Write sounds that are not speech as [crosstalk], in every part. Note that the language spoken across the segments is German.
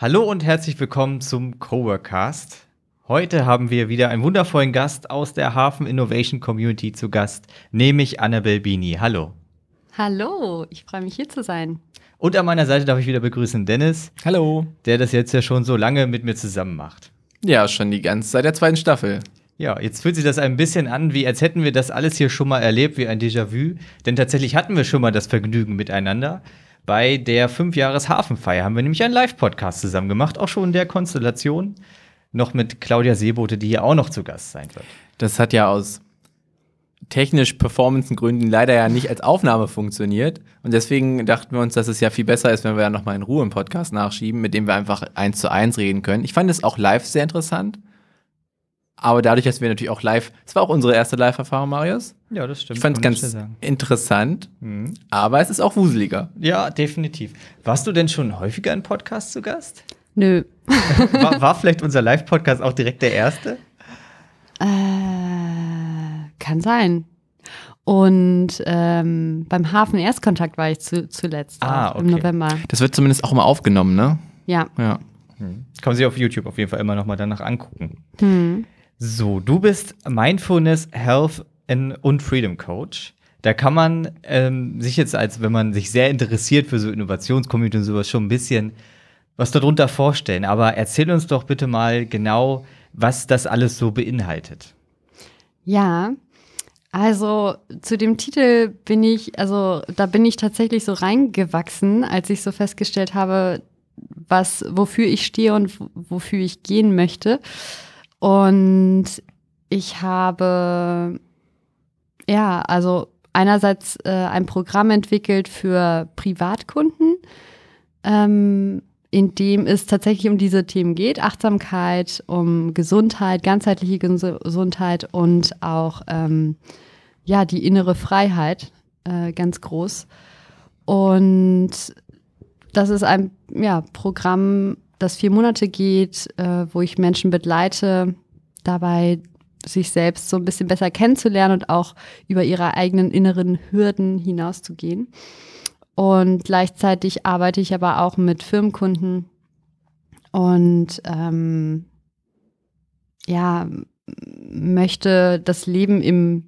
Hallo und herzlich willkommen zum Coworkcast. Heute haben wir wieder einen wundervollen Gast aus der Hafen Innovation Community zu Gast, nämlich Annabel Bini. Hallo. Hallo, ich freue mich hier zu sein. Und an meiner Seite darf ich wieder begrüßen Dennis. Hallo. Der das jetzt ja schon so lange mit mir zusammen macht. Ja, schon die ganze Zeit der zweiten Staffel. Ja, jetzt fühlt sich das ein bisschen an, wie als hätten wir das alles hier schon mal erlebt, wie ein Déjà-vu. Denn tatsächlich hatten wir schon mal das Vergnügen miteinander. Bei der Fünfjahres-Hafenfeier haben wir nämlich einen Live-Podcast zusammen gemacht, auch schon in der Konstellation. Noch mit Claudia Seebote, die hier auch noch zu Gast sein wird. Das hat ja aus technisch Performancegründen leider ja nicht als Aufnahme funktioniert. Und deswegen dachten wir uns, dass es ja viel besser ist, wenn wir ja nochmal in Ruhe einen Podcast nachschieben, mit dem wir einfach eins zu eins reden können. Ich fand es auch live sehr interessant. Aber dadurch, dass wir natürlich auch live, es war auch unsere erste Live-Erfahrung, Marius. Ja, das stimmt. Ich fand es ganz interessant, mhm. aber es ist auch wuseliger. Ja, definitiv. Warst du denn schon häufiger in Podcasts zu Gast? Nö. [laughs] war, war vielleicht unser Live-Podcast auch direkt der erste? Äh, kann sein. Und ähm, beim Hafen Erstkontakt war ich zu, zuletzt ah, okay. im November. Das wird zumindest auch immer aufgenommen, ne? Ja. Ja. Hm. Kann man sich auf YouTube auf jeden Fall immer noch mal danach angucken. Hm. So, du bist Mindfulness, Health und Freedom Coach. Da kann man ähm, sich jetzt, als wenn man sich sehr interessiert für so Innovationscommunity und sowas, schon ein bisschen was darunter vorstellen. Aber erzähl uns doch bitte mal genau, was das alles so beinhaltet. Ja, also zu dem Titel bin ich, also da bin ich tatsächlich so reingewachsen, als ich so festgestellt habe, was, wofür ich stehe und wofür ich gehen möchte. Und ich habe, ja, also einerseits äh, ein Programm entwickelt für Privatkunden, ähm, in dem es tatsächlich um diese Themen geht, Achtsamkeit, um Gesundheit, ganzheitliche Gesundheit und auch ähm, ja, die innere Freiheit, äh, ganz groß. Und das ist ein ja, Programm, das vier Monate geht, äh, wo ich Menschen begleite, dabei sich selbst so ein bisschen besser kennenzulernen und auch über ihre eigenen inneren Hürden hinauszugehen. Und gleichzeitig arbeite ich aber auch mit Firmenkunden und ähm, ja, möchte das Leben im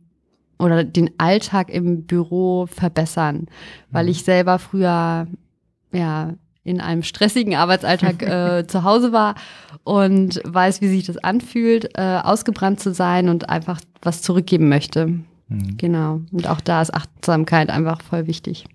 oder den Alltag im Büro verbessern, weil mhm. ich selber früher ja in einem stressigen Arbeitsalltag [laughs] äh, zu Hause war und weiß, wie sich das anfühlt, äh, ausgebrannt zu sein und einfach was zurückgeben möchte. Mhm. Genau. Und auch da ist Achtsamkeit einfach voll wichtig.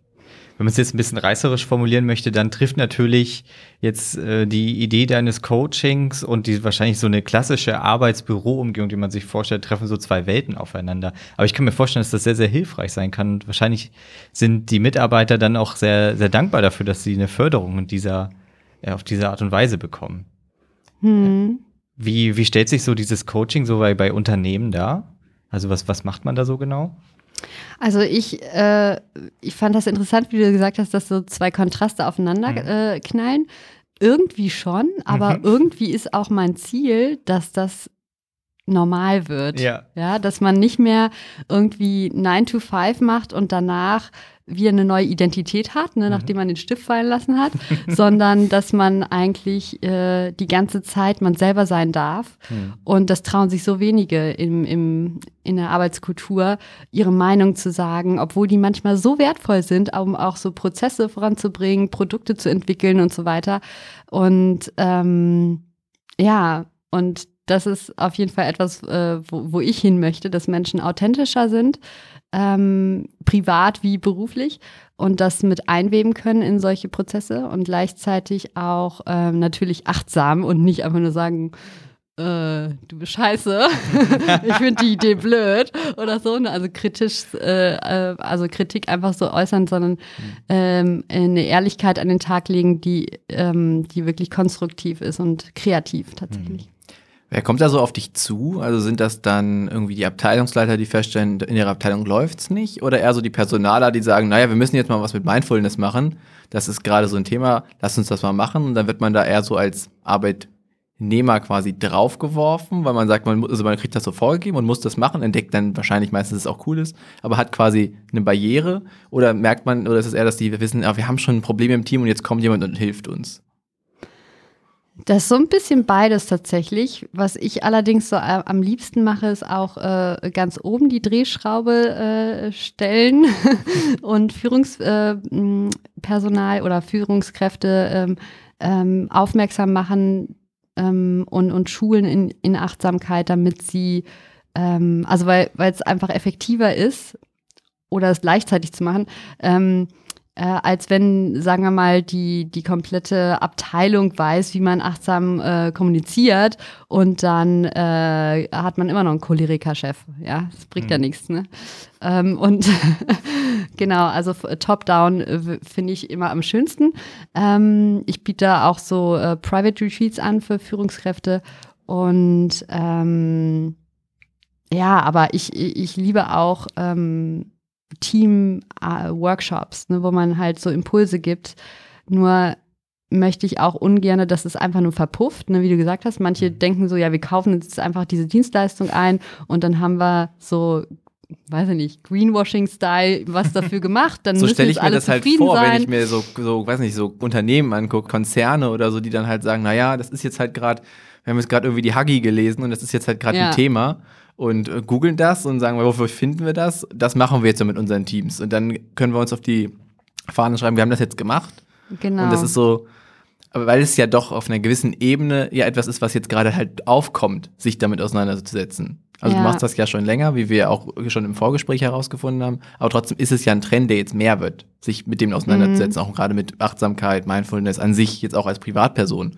Wenn man es jetzt ein bisschen reißerisch formulieren möchte, dann trifft natürlich jetzt äh, die Idee deines Coachings und die wahrscheinlich so eine klassische Arbeitsbüroumgebung, die man sich vorstellt, treffen so zwei Welten aufeinander. Aber ich kann mir vorstellen, dass das sehr, sehr hilfreich sein kann. Und wahrscheinlich sind die Mitarbeiter dann auch sehr, sehr dankbar dafür, dass sie eine Förderung in dieser, äh, auf diese Art und Weise bekommen. Hm. Wie, wie stellt sich so dieses Coaching so bei, bei Unternehmen dar? Also was, was macht man da so genau? Also ich, äh, ich fand das interessant, wie du gesagt hast, dass so zwei Kontraste aufeinander mhm. äh, knallen. Irgendwie schon, aber mhm. irgendwie ist auch mein Ziel, dass das normal wird. Ja. ja. Dass man nicht mehr irgendwie 9 to 5 macht und danach wie eine neue Identität hat, ne, mhm. nachdem man den Stift fallen lassen hat, [laughs] sondern dass man eigentlich äh, die ganze Zeit man selber sein darf. Mhm. Und das trauen sich so wenige im, im, in der Arbeitskultur, ihre Meinung zu sagen, obwohl die manchmal so wertvoll sind, um auch so Prozesse voranzubringen, Produkte zu entwickeln und so weiter. Und ähm, ja, und das ist auf jeden Fall etwas, äh, wo, wo ich hin möchte, dass Menschen authentischer sind ähm, privat wie beruflich und das mit einweben können in solche Prozesse und gleichzeitig auch ähm, natürlich achtsam und nicht einfach nur sagen, äh, du bist scheiße, [laughs] ich finde die Idee blöd oder so. ne? Also kritisch, äh, äh, also Kritik einfach so äußern, sondern ähm, eine Ehrlichkeit an den Tag legen, die, ähm, die wirklich konstruktiv ist und kreativ tatsächlich. Wer kommt da so auf dich zu? Also sind das dann irgendwie die Abteilungsleiter, die feststellen, in ihrer Abteilung läuft's nicht? Oder eher so die Personaler, die sagen, naja, wir müssen jetzt mal was mit Mindfulness machen. Das ist gerade so ein Thema, lass uns das mal machen. Und dann wird man da eher so als Arbeitnehmer quasi draufgeworfen, weil man sagt, man, also man kriegt das so vorgegeben und muss das machen, entdeckt dann wahrscheinlich meistens, dass es auch cool ist, aber hat quasi eine Barriere. Oder merkt man, oder ist es eher, dass die wissen, ah, wir haben schon ein Problem im Team und jetzt kommt jemand und hilft uns? Das ist so ein bisschen beides tatsächlich. Was ich allerdings so a- am liebsten mache, ist auch äh, ganz oben die Drehschraube äh, stellen [laughs] und Führungspersonal äh, oder Führungskräfte ähm, ähm, aufmerksam machen ähm, und, und schulen in, in Achtsamkeit, damit sie, ähm, also weil weil es einfach effektiver ist oder es gleichzeitig zu machen, ähm, äh, als wenn, sagen wir mal, die, die komplette Abteilung weiß, wie man achtsam äh, kommuniziert und dann äh, hat man immer noch einen Choleriker-Chef. Ja, das bringt ja nichts, ne? Ähm, und [laughs] genau, also Top-Down äh, finde ich immer am schönsten. Ähm, ich biete da auch so äh, Private Retreats an für Führungskräfte und ähm, ja, aber ich, ich ich liebe auch ähm, Team-Workshops, ne, wo man halt so Impulse gibt. Nur möchte ich auch ungern, dass es einfach nur verpufft, ne, wie du gesagt hast. Manche denken so, ja, wir kaufen jetzt einfach diese Dienstleistung ein und dann haben wir so, weiß ich nicht, Greenwashing-Style was dafür [laughs] gemacht. Dann so stelle ich mir das halt vor, sein. wenn ich mir so, so, weiß nicht, so Unternehmen angucke, Konzerne oder so, die dann halt sagen, naja, das ist jetzt halt gerade, wir haben jetzt gerade irgendwie die Huggy gelesen und das ist jetzt halt gerade Ja. ein Thema und äh, googeln das und sagen, wofür finden wir das? Das machen wir jetzt so mit unseren Teams und dann können wir uns auf die Fahne schreiben, wir haben das jetzt gemacht genau. und das ist so, aber weil es ja doch auf einer gewissen Ebene ja etwas ist, was jetzt gerade halt aufkommt, sich damit auseinanderzusetzen. Also Ja. du machst das ja schon länger, wie wir auch schon im Vorgespräch herausgefunden haben, aber trotzdem ist es ja ein Trend, der jetzt mehr wird, sich mit dem auseinanderzusetzen, auch gerade mit Achtsamkeit, Mindfulness an sich, jetzt auch als Privatperson.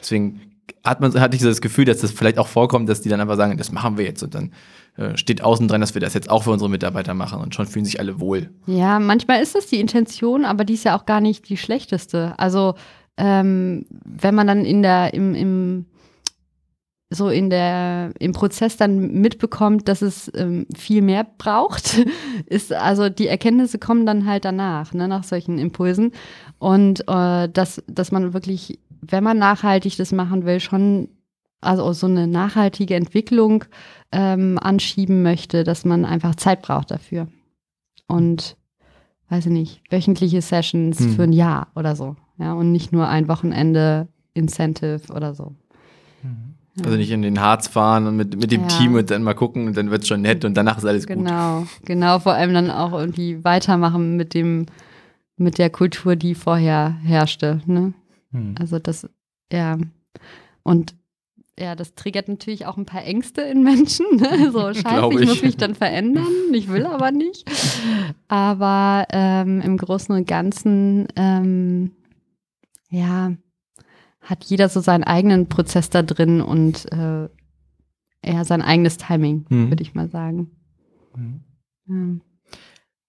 Deswegen hat man, hatte ich so das Gefühl, dass das vielleicht auch vorkommt, dass die dann einfach sagen, das machen wir jetzt und dann äh, steht außen dran, dass wir das jetzt auch für unsere Mitarbeiter machen und schon fühlen sich alle wohl. Ja, manchmal ist das die Intention, aber die ist ja auch gar nicht die schlechteste. Also ähm, wenn man dann in der, im, im, so in der, im Prozess dann mitbekommt, dass es ähm, viel mehr braucht, [laughs] ist, also die Erkenntnisse kommen dann halt danach, ne, nach solchen Impulsen. Und äh, dass, dass man wirklich, wenn man nachhaltig das machen will, schon also so eine nachhaltige Entwicklung ähm, anschieben möchte, dass man einfach Zeit braucht dafür. Und weiß ich nicht, wöchentliche Sessions Hm. für ein Jahr oder so. Ja, und nicht nur ein Wochenende Incentive oder so. Ja. Also nicht in den Harz fahren und mit, mit dem Ja. Team und dann mal gucken und dann wird es schon nett und danach ist alles gut. Genau, genau, vor allem dann auch irgendwie weitermachen mit dem, mit der Kultur, die vorher herrschte. Ne? Hm. Also das, ja. Und ja, das triggert natürlich auch ein paar Ängste in Menschen. Ne? [laughs] So, scheiße, ich. ich. muss mich dann verändern. [laughs] Ich will aber nicht. Aber ähm, im Großen und Ganzen, ähm, ja, hat jeder so seinen eigenen Prozess da drin und äh, eher sein eigenes Timing, Mhm. würde ich mal sagen. Ja.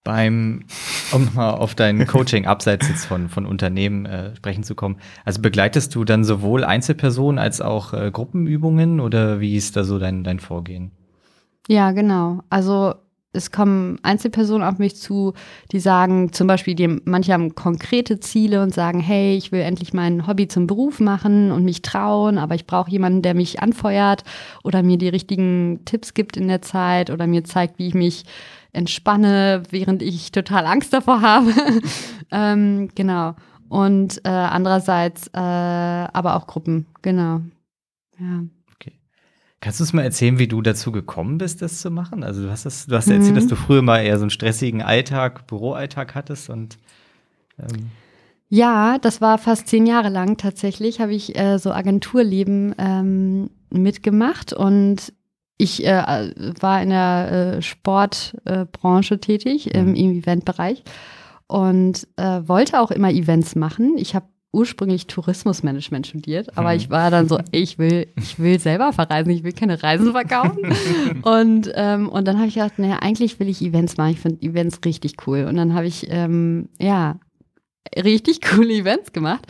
Beim, um mal auf dein Coaching abseits jetzt von, von Unternehmen äh, sprechen zu kommen, also begleitest du dann sowohl Einzelpersonen als auch äh, Gruppenübungen oder wie ist da so dein, dein Vorgehen? Ja, genau. Also es kommen Einzelpersonen auf mich zu, die sagen zum Beispiel, die, manche haben konkrete Ziele und sagen, hey, ich will endlich mein Hobby zum Beruf machen und mich trauen, aber ich brauche jemanden, der mich anfeuert oder mir die richtigen Tipps gibt in der Zeit oder mir zeigt, wie ich mich entspanne, während ich total Angst davor habe. [laughs] ähm, genau. Und äh, andererseits äh, aber auch Gruppen, genau. Ja. Kannst du uns mal erzählen, wie du dazu gekommen bist, das zu machen? Also du hast, das, du hast ja erzählt, Mhm. dass du früher mal eher so einen stressigen Alltag, Büroalltag hattest und ähm, Ja, das war fast zehn Jahre lang tatsächlich, habe ich äh, so Agenturleben ähm, mitgemacht und ich äh, war in der äh, Sportbranche äh, Branche tätig, im, im Eventbereich und äh, wollte auch immer Events machen. Ich habe ursprünglich Tourismusmanagement studiert, aber ich war dann so, ich will, ich will selber verreisen, ich will keine Reisen verkaufen. [laughs] und, ähm, und dann habe ich gedacht, naja, eigentlich will ich Events machen. Ich finde Events richtig cool. Und dann habe ich, ähm, ja, richtig [laughs] coole Events gemacht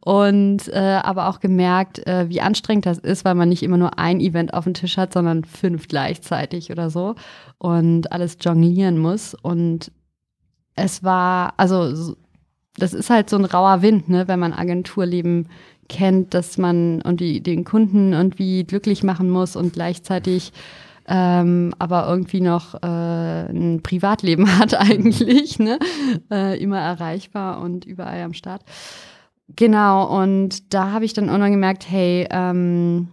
und äh, aber auch gemerkt, äh, wie anstrengend das ist, weil man nicht immer nur ein Event auf dem Tisch hat, sondern fünf gleichzeitig oder so und alles jonglieren muss und es war, also das ist halt so ein rauer Wind, ne, wenn man Agenturleben kennt, dass man und die, den Kunden irgendwie glücklich machen muss und gleichzeitig ähm, aber irgendwie noch äh, ein Privatleben [laughs] hat eigentlich, ne? Äh, immer erreichbar und überall am Start. Genau, und da habe ich dann irgendwann gemerkt, hey, ähm,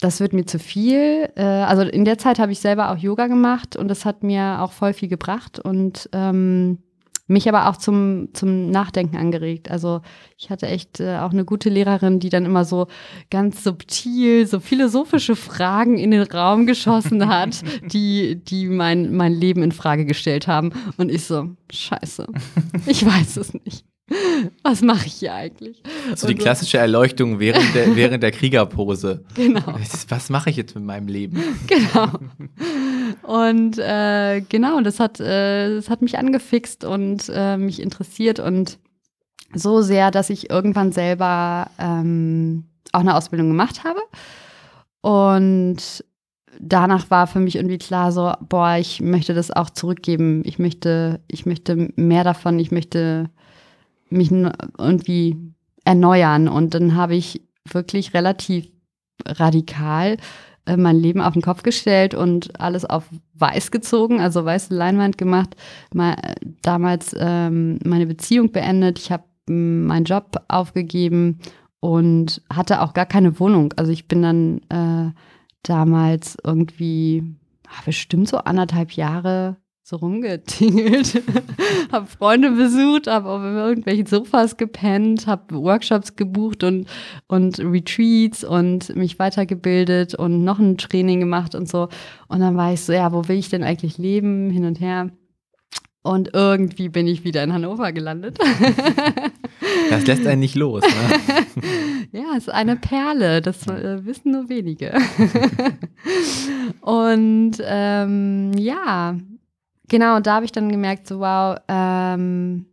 das wird mir zu viel. Äh, also in der Zeit habe ich selber auch Yoga gemacht und das hat mir auch voll viel gebracht und ähm, mich aber auch zum, zum Nachdenken angeregt. Also ich hatte echt äh, auch eine gute Lehrerin, die dann immer so ganz subtil, so philosophische Fragen in den Raum geschossen hat, [laughs] die, die mein, mein Leben in Frage gestellt haben. Und ich so, scheiße, ich weiß es nicht. Was mache ich hier eigentlich? So die klassische Erleuchtung während der, [laughs] während der Kriegerpose. Genau. Was mache ich jetzt mit meinem Leben? Genau. Und äh, genau, das hat, äh, das hat mich angefixt und äh, mich interessiert und so sehr, dass ich irgendwann selber ähm, auch eine Ausbildung gemacht habe. Und danach war für mich irgendwie klar, so, boah, ich möchte das auch zurückgeben. Ich möchte, ich möchte mehr davon, ich möchte mich irgendwie erneuern. Und dann habe ich wirklich relativ radikal mein Leben auf den Kopf gestellt und alles auf weiß gezogen, also weiße Leinwand gemacht. Mal, damals ähm, meine Beziehung beendet. Ich habe meinen Job aufgegeben und hatte auch gar keine Wohnung. Also ich bin dann äh, damals irgendwie ach, bestimmt so anderthalb Jahre so rumgetingelt, [laughs] habe Freunde besucht, habe auf irgendwelchen Sofas gepennt, habe Workshops gebucht und, und Retreats und mich weitergebildet und noch ein Training gemacht und so. Und dann war ich so, ja, wo will ich denn eigentlich leben, hin und her. Und irgendwie bin ich wieder in Hannover gelandet. [laughs] Das lässt einen nicht los. Ne? [laughs] ja, es ist eine Perle, das äh, wissen nur wenige. und ähm, ja, Genau, und da habe ich dann gemerkt, so wow, ähm,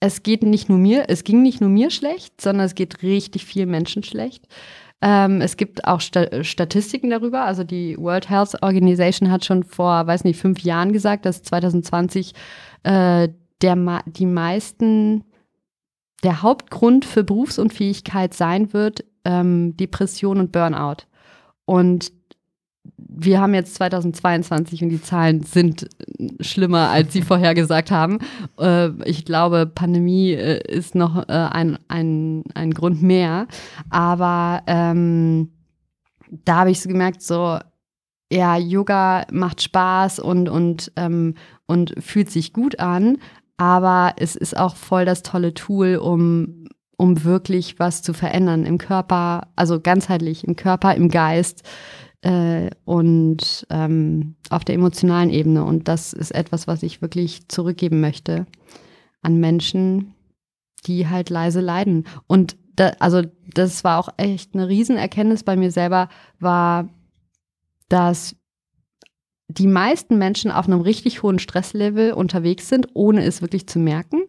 es geht nicht nur mir, es ging nicht nur mir schlecht, sondern es geht richtig vielen Menschen schlecht. Ähm, es gibt auch Sta Statistiken darüber. Also die World Health Organization hat schon vor, weiß nicht, fünf Jahren gesagt, dass 2020 äh, der, die meisten, der Hauptgrund für Berufsunfähigkeit sein wird, ähm, Depression und Burnout. Und wir haben jetzt 2022 und die Zahlen sind schlimmer, als sie vorher gesagt haben. Äh, ich glaube, Pandemie äh, ist noch äh, ein, ein, ein Grund mehr. Aber ähm, da habe ich so gemerkt, so, ja, Yoga macht Spaß und, und, ähm, und fühlt sich gut an, aber es ist auch voll das tolle Tool, um, um wirklich was zu verändern im Körper, also ganzheitlich im Körper, im Geist äh, und ähm, auf der emotionalen Ebene. Und das ist etwas, was ich wirklich zurückgeben möchte an Menschen, die halt leise leiden. Und da, also das war auch echt eine Riesenerkenntnis bei mir selber, war, dass die meisten Menschen auf einem richtig hohen Stresslevel unterwegs sind, ohne es wirklich zu merken,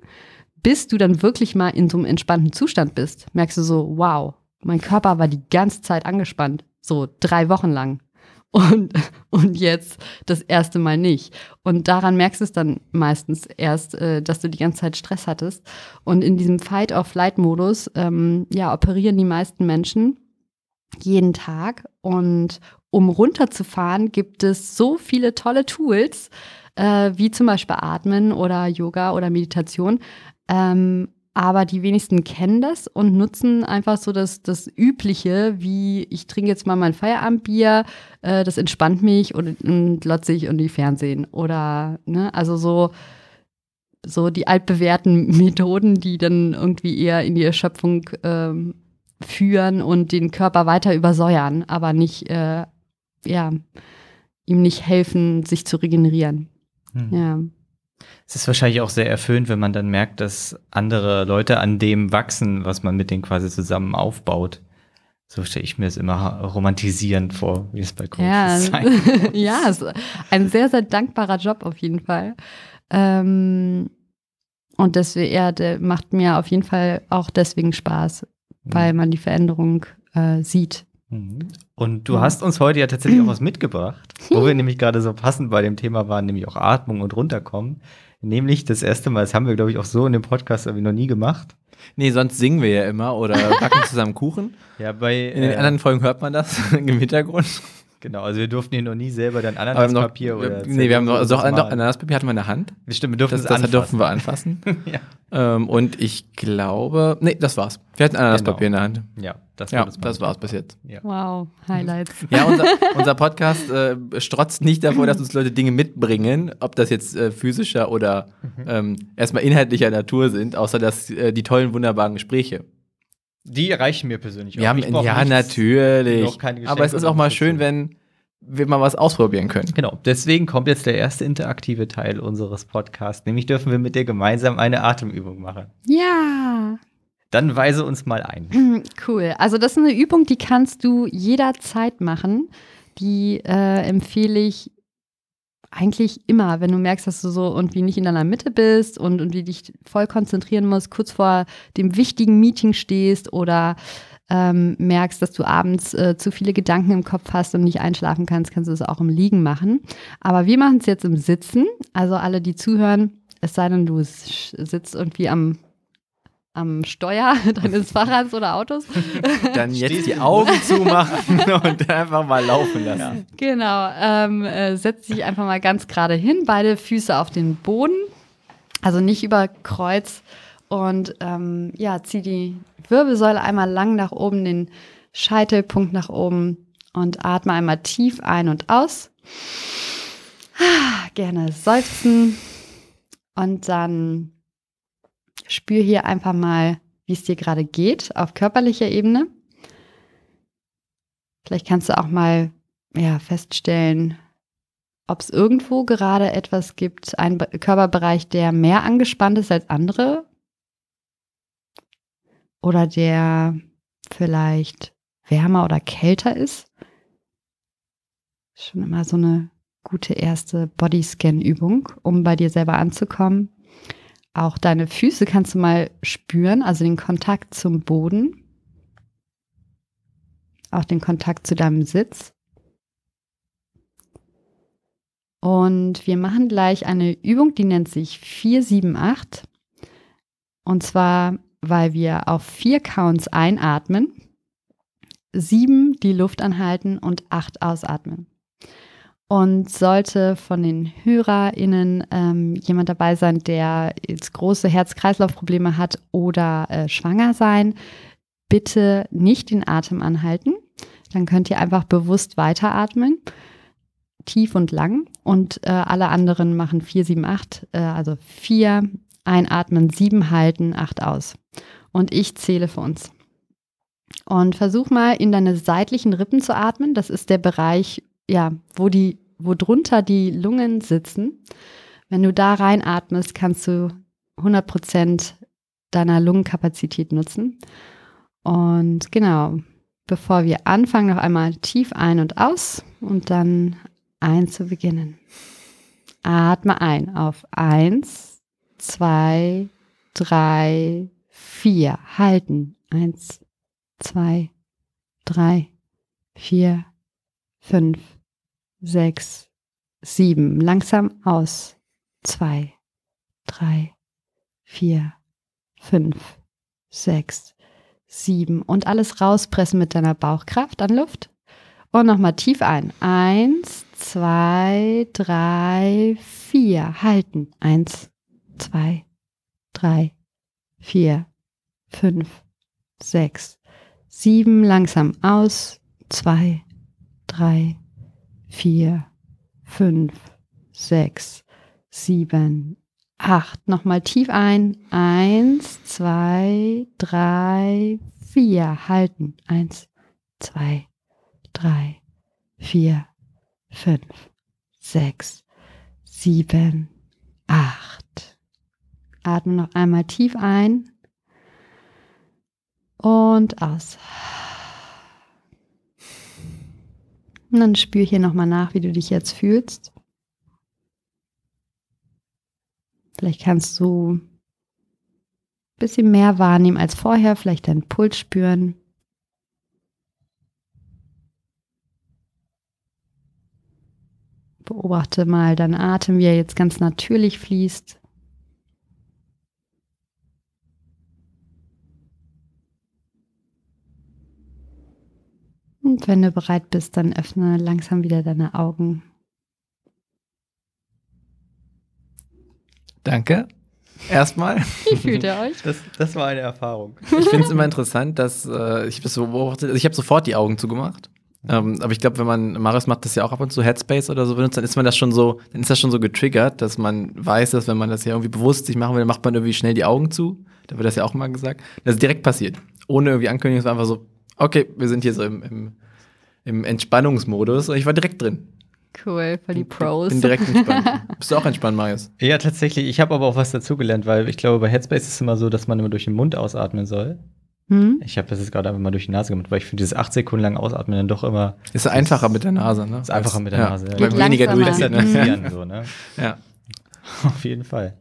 bis du dann wirklich mal in so einem entspannten Zustand bist. Merkst du so, wow, mein Körper war die ganze Zeit angespannt. So drei Wochen lang. Und, und jetzt das erste Mal nicht. Und daran merkst du es dann meistens erst, äh, dass du die ganze Zeit Stress hattest. Und in diesem Fight-or-Flight-Modus, ähm, ja, operieren die meisten Menschen jeden Tag. Und um runterzufahren, gibt es so viele tolle Tools, äh, wie zum Beispiel Atmen oder Yoga oder Meditation. Ähm, aber die wenigsten kennen das und nutzen einfach so das, das Übliche, wie ich trinke jetzt mal mein Feierabendbier, äh, das entspannt mich und, und ich und die Fernsehen. Oder, ne, also so, so die altbewährten [laughs] Methoden, die dann irgendwie eher in die Erschöpfung ähm, führen und den Körper weiter übersäuern, aber nicht, äh, ja, ihm nicht helfen, sich zu regenerieren. Hm. Ja. Es ist wahrscheinlich auch sehr erfüllend, wenn man dann merkt, dass andere Leute an dem wachsen, was man mit denen quasi zusammen aufbaut. So stelle ich mir es immer romantisierend vor, wie es bei Coaches Ja, [laughs] sein ja, es ist ein sehr, sehr dankbarer Job auf jeden Fall. Ähm, und deswegen, ja, der macht mir auf jeden Fall auch deswegen Spaß, weil man die Veränderung äh, sieht. Mhm. Und du hast uns heute ja tatsächlich auch [clears throat] was mitgebracht, wo wir nämlich gerade so passend bei dem Thema waren, nämlich auch Atmung und runterkommen. Nämlich das erste Mal, das haben wir, glaube ich, auch so in dem Podcast irgendwie noch nie gemacht. Nee, sonst singen wir ja immer oder backen [laughs] zusammen Kuchen. Ja, bei In den äh, anderen Folgen hört man das [laughs] im Hintergrund. Genau, also wir durften hier noch nie selber dann Ananaspapier oder nee, wir haben noch, also, doch. Ananaspapier hatten wir in der Hand. Stimmt, wir durften Das, es das anfassen. durften wir anfassen. [laughs] ja. ähm, und ich glaube, nee, das war's. Wir hatten Ananaspapier Genau. in der Hand. ja, das, Ja, das war's bis jetzt. Ja. Wow, Highlights. Ja, unser, [laughs] unser Podcast äh, strotzt nicht davor, dass uns Leute Dinge mitbringen, ob das jetzt äh, physischer oder Mhm. ähm, erstmal inhaltlicher Natur sind, außer dass äh, die tollen, wunderbaren Gespräche. Die reichen mir persönlich Wir haben, Ich brauch ja, nichts. natürlich. noch keine Geschenke Aber es ist auch mal schön, wenn wir mal was ausprobieren können. Genau, deswegen kommt jetzt der erste interaktive Teil unseres Podcasts. Nämlich dürfen wir mit dir gemeinsam eine Atemübung machen. Ja, Dann weise uns mal ein. cool. Also das ist eine Übung, die kannst du jederzeit machen. Die äh, empfehle ich eigentlich immer, wenn du merkst, dass du so irgendwie nicht in deiner Mitte bist und irgendwie dich voll konzentrieren musst, kurz vor dem wichtigen Meeting stehst oder ähm, merkst, dass du abends äh, zu viele Gedanken im Kopf hast und nicht einschlafen kannst, kannst du es auch im Liegen machen. Aber wir machen es jetzt im Sitzen. Also alle, die zuhören, es sei denn, du sitzt irgendwie am, am Steuer [laughs] deines Fahrrads oder Autos. [laughs] Dann jetzt die Augen zumachen [laughs] und einfach mal laufen lassen. Genau, ähm, äh, setz dich einfach mal ganz gerade hin, beide Füße auf den Boden, also nicht über Kreuz und ähm, ja, zieh die Wirbelsäule einmal lang nach oben, den Scheitelpunkt nach oben und atme einmal tief ein und aus. Ah, Gerne seufzen und dann spür hier einfach mal, wie es dir gerade geht auf körperlicher Ebene. Vielleicht kannst du auch mal ja, feststellen, ob es irgendwo gerade etwas gibt, einen Be- Körperbereich, der mehr angespannt ist als andere oder der vielleicht wärmer oder kälter ist. Schon immer so eine gute erste Bodyscan-Übung, um bei dir selber anzukommen. Auch deine Füße kannst du mal spüren, also den Kontakt zum Boden, auch den Kontakt zu deinem Sitz. Und wir machen gleich eine Übung, die nennt sich 478. Und zwar, weil wir auf vier Counts einatmen, sieben die Luft anhalten und acht ausatmen. Und sollte von den HörerInnen ähm, jemand dabei sein, der jetzt große Herz-Kreislauf-Probleme hat oder äh, schwanger sein, bitte nicht den Atem anhalten. Dann könnt ihr einfach bewusst weiteratmen tief und lang und äh, alle anderen machen 4, 7, 8, äh, also 4 einatmen, 7 halten, 8 aus. Und ich zähle für uns. Und versuch mal in deine seitlichen Rippen zu atmen. Das ist der Bereich, ja, wo die, wo drunter die Lungen sitzen. Wenn du da reinatmest, kannst du 100 Prozent deiner Lungenkapazität nutzen. Und genau, bevor wir anfangen, noch einmal tief ein und aus und dann ein zu beginnen. Atme ein auf eins, zwei, drei, vier. Halten. Eins, zwei, drei, vier, fünf, sechs, sieben. Langsam aus. Zwei, drei, vier, fünf, sechs, sieben. Und alles rauspressen mit deiner Bauchkraft an Luft. Und nochmal tief ein. Eins, zwei, drei, vier. Halten. Eins, zwei, drei, vier, fünf, sechs, sieben. Langsam aus. Zwei, drei, vier, fünf, sechs, sieben, acht. Nochmal tief ein. Eins, zwei, drei, vier. Halten. Eins, zwei, drei, vier, fünf, sechs, sieben, acht. Atme noch einmal tief ein und aus. Und dann spür hier nochmal nach, wie du dich jetzt fühlst. Vielleicht kannst du ein bisschen mehr wahrnehmen als vorher, vielleicht deinen Puls spüren. Beobachte mal deinen Atem, wie er jetzt ganz natürlich fließt. Und wenn du bereit bist, dann öffne langsam wieder deine Augen. Danke. Erstmal. Wie fühlt ihr euch? Das, das war eine Erfahrung. Ich finde es immer interessant, dass äh, ich das so beobachtet, also ich habe sofort die Augen zugemacht. Ähm, aber ich glaube, wenn man, Marius macht das ja auch ab und zu Headspace oder so benutzt, dann ist man das schon so, dann ist das schon so getriggert, dass man weiß, dass wenn man das ja irgendwie bewusst sich machen will, dann macht man irgendwie schnell die Augen zu. Da wird das ja auch mal gesagt. Das ist direkt passiert. Ohne irgendwie Ankündigung, es war einfach so, okay, wir sind hier so im, im, im Entspannungsmodus und ich war direkt drin. Cool, für die Pros. Bin direkt entspannt. [laughs] Bist du auch entspannt, Marius? Ja, tatsächlich. Ich habe aber auch was dazugelernt, weil ich glaube, bei Headspace ist es immer so, dass man immer durch den Mund ausatmen soll. Hm? Ich habe das jetzt gerade einfach mal durch die Nase gemacht, weil ich finde dieses acht Sekunden lang Ausatmen dann doch immer Ist einfacher mit der Nase, ne? ist einfacher mit der Ja. Nase. Geht Weil weniger langsamer. durch. besser Mhm. dosieren, so, ne? Ja. [laughs] Auf jeden Fall.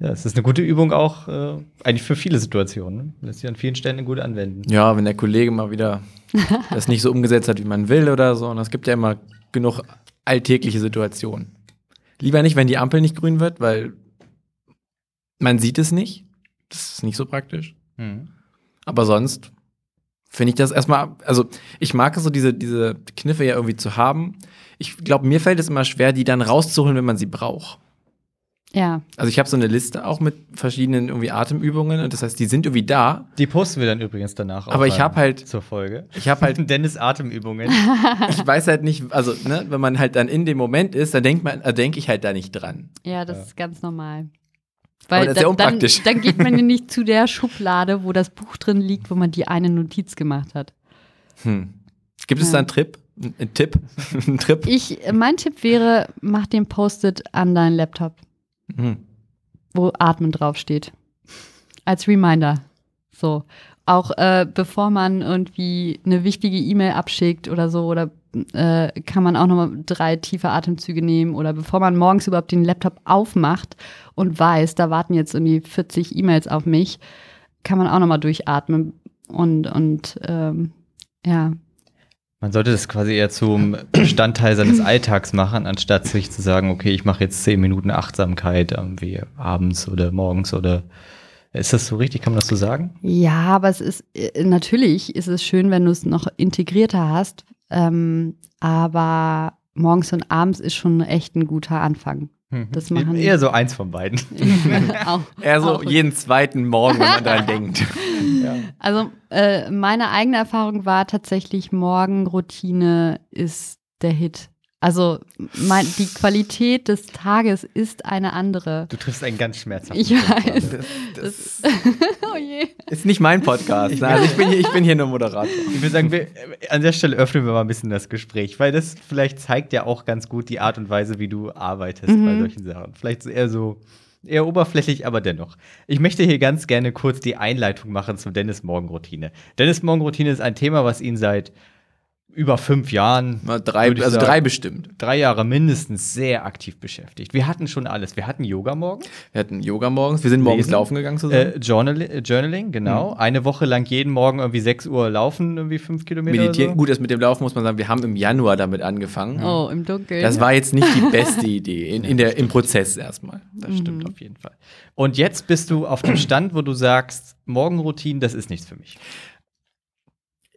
Ja, es ist eine gute Übung auch äh, eigentlich für viele Situationen. Ne? Lässt sich an vielen Stellen gut anwenden. Ja, wenn der Kollege mal wieder [laughs] das nicht so umgesetzt hat, wie man will oder so. Und es gibt ja immer genug alltägliche Situationen. Lieber nicht, wenn die Ampel nicht grün wird, weil man sieht es nicht. Das ist nicht so praktisch. Mhm. Aber sonst finde ich das erstmal, also ich mag es so, diese, diese Kniffe ja irgendwie zu haben. Ich glaube, mir fällt es immer schwer, die dann rauszuholen, wenn man sie braucht. Ja, Also ich habe so eine Liste auch mit verschiedenen irgendwie Atemübungen und das heißt, die sind irgendwie da. Die posten wir dann übrigens danach auch Aber ich rein hab halt- zur Folge. Ich habe halt [laughs] Dennis Atemübungen. ich weiß halt nicht, also ne, wenn man halt dann in dem Moment ist, dann denkt man, äh, denke ich halt da nicht dran. ja, das ist ganz normal. Aber das ist ja dann, unpraktisch. Dann, dann geht man ja nicht [laughs] zu der Schublade, wo das Buch drin liegt, wo man die eine Notiz gemacht hat. Hm. Gibt es Ja. da einen Trip? Ein ein Tipp? [laughs] Ein Trip? Ich, mein Tipp wäre, mach den Post-it an deinen Laptop, Hm. wo Atmen draufsteht. Als Reminder. So. Auch äh, bevor man irgendwie eine wichtige E-Mail abschickt oder so, oder äh, kann man auch nochmal drei tiefe Atemzüge nehmen. Oder bevor man morgens überhaupt den Laptop aufmacht und weiß, da warten jetzt irgendwie 40 E-Mails auf mich, kann man auch nochmal durchatmen und, und ähm, ja, Man sollte das quasi eher zum Bestandteil seines Alltags machen, anstatt sich zu sagen, okay, ich mache jetzt zehn Minuten Achtsamkeit irgendwie abends oder morgens oder ist das so richtig? Kann man das so sagen? Ja, aber es ist äh, natürlich ist es schön, wenn du es noch integrierter hast. Ähm, aber morgens und abends ist schon echt ein guter Anfang. Das machen- eher so eins von beiden. [laughs] Auch, Eher so auch. jeden zweiten Morgen, wenn man dran [laughs] denkt. Also äh, meine eigene Erfahrung war tatsächlich, Morgenroutine ist der Hit. Also mein, die Qualität des Tages ist eine andere. Du triffst einen ganz schmerzhaften Ich weiß. gerade. Das [laughs] oh je. ist nicht mein Podcast. ne? Also ich bin hier, ich bin hier nur Moderator. Ich würde sagen, wir, an der Stelle öffnen wir mal ein bisschen das Gespräch, weil das vielleicht zeigt ja auch ganz gut die Art und Weise, wie du arbeitest bei Mhm. solchen Sachen. Vielleicht eher so, eher oberflächlich, aber dennoch. Ich möchte hier ganz gerne kurz die Einleitung machen zur Dennis Morgenroutine. Dennis Morgenroutine ist ein Thema, was ihn seit über fünf Jahren, Mal drei, also sagen, drei bestimmt. drei Jahre mindestens sehr aktiv beschäftigt. Wir hatten schon alles. Wir hatten Yoga morgen. Wir hatten Yoga morgens. Wir sind morgens Lesen. laufen gegangen zusammen. Äh, Journal äh, Journaling, genau. Eine Woche lang jeden Morgen irgendwie 6 Uhr laufen, irgendwie fünf Kilometer. Meditieren. Oder so. Gut, das mit dem Laufen muss man sagen, wir haben im Januar damit angefangen. Oh, im Dunkeln. Das war jetzt nicht die [laughs] beste Idee in, in der, im Prozess erstmal. Das stimmt auf jeden Fall. Und jetzt bist du auf dem Stand, wo du sagst, Morgenroutine, das ist nichts für mich.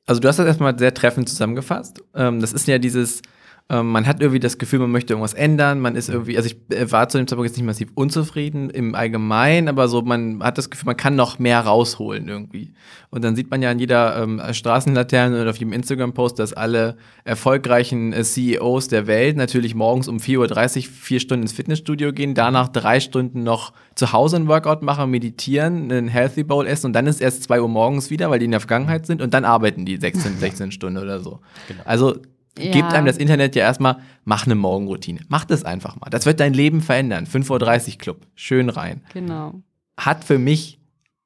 Also du hast das erstmal sehr treffend zusammengefasst. Ähm, das ist ja dieses, ähm, man hat irgendwie das Gefühl, man möchte irgendwas ändern, man ist irgendwie, also ich äh, war zu dem Zeitpunkt jetzt nicht massiv unzufrieden im Allgemeinen, aber so, man hat das Gefühl, man kann noch mehr rausholen irgendwie. Und dann sieht man ja an jeder ähm, Straßenlaterne oder auf jedem Instagram-Post, dass alle erfolgreichen äh, CEOs der Welt natürlich morgens um 4.30 Uhr vier Stunden ins Fitnessstudio gehen, danach drei Stunden noch zu Hause ein Workout machen, meditieren, einen Healthy Bowl essen und dann ist erst 2 Uhr morgens wieder, weil die in der Vergangenheit sind und dann arbeiten die 16, 16 [laughs] Stunden oder so. Also Ja. gibt einem das Internet ja erstmal, mach eine Morgenroutine. Mach das einfach mal. Das wird dein Leben verändern. 5.30 Uhr Club. Schön rein. Genau. Hat für mich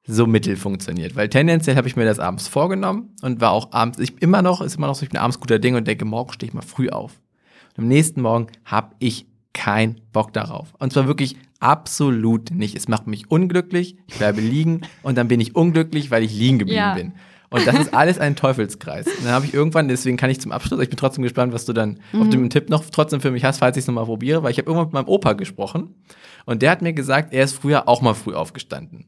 so mittel funktioniert, weil tendenziell habe ich mir das abends vorgenommen und war auch abends, ich immer noch, ist immer noch so, ich bin abends guter Ding und denke, morgen stehe ich mal früh auf. Und am nächsten Morgen habe ich keinen Bock darauf. Und zwar wirklich absolut nicht. Es macht mich unglücklich, ich bleibe liegen und dann bin ich unglücklich, weil ich liegen geblieben Ja. bin. Und das ist alles ein Teufelskreis. Und dann habe ich irgendwann, deswegen kann ich zum Abschluss, ich bin trotzdem gespannt, was du dann, ob du einen Tipp noch trotzdem für mich hast, falls ich es nochmal probiere, weil ich habe irgendwann mit meinem Opa gesprochen und der hat mir gesagt, er ist früher auch mal früh aufgestanden.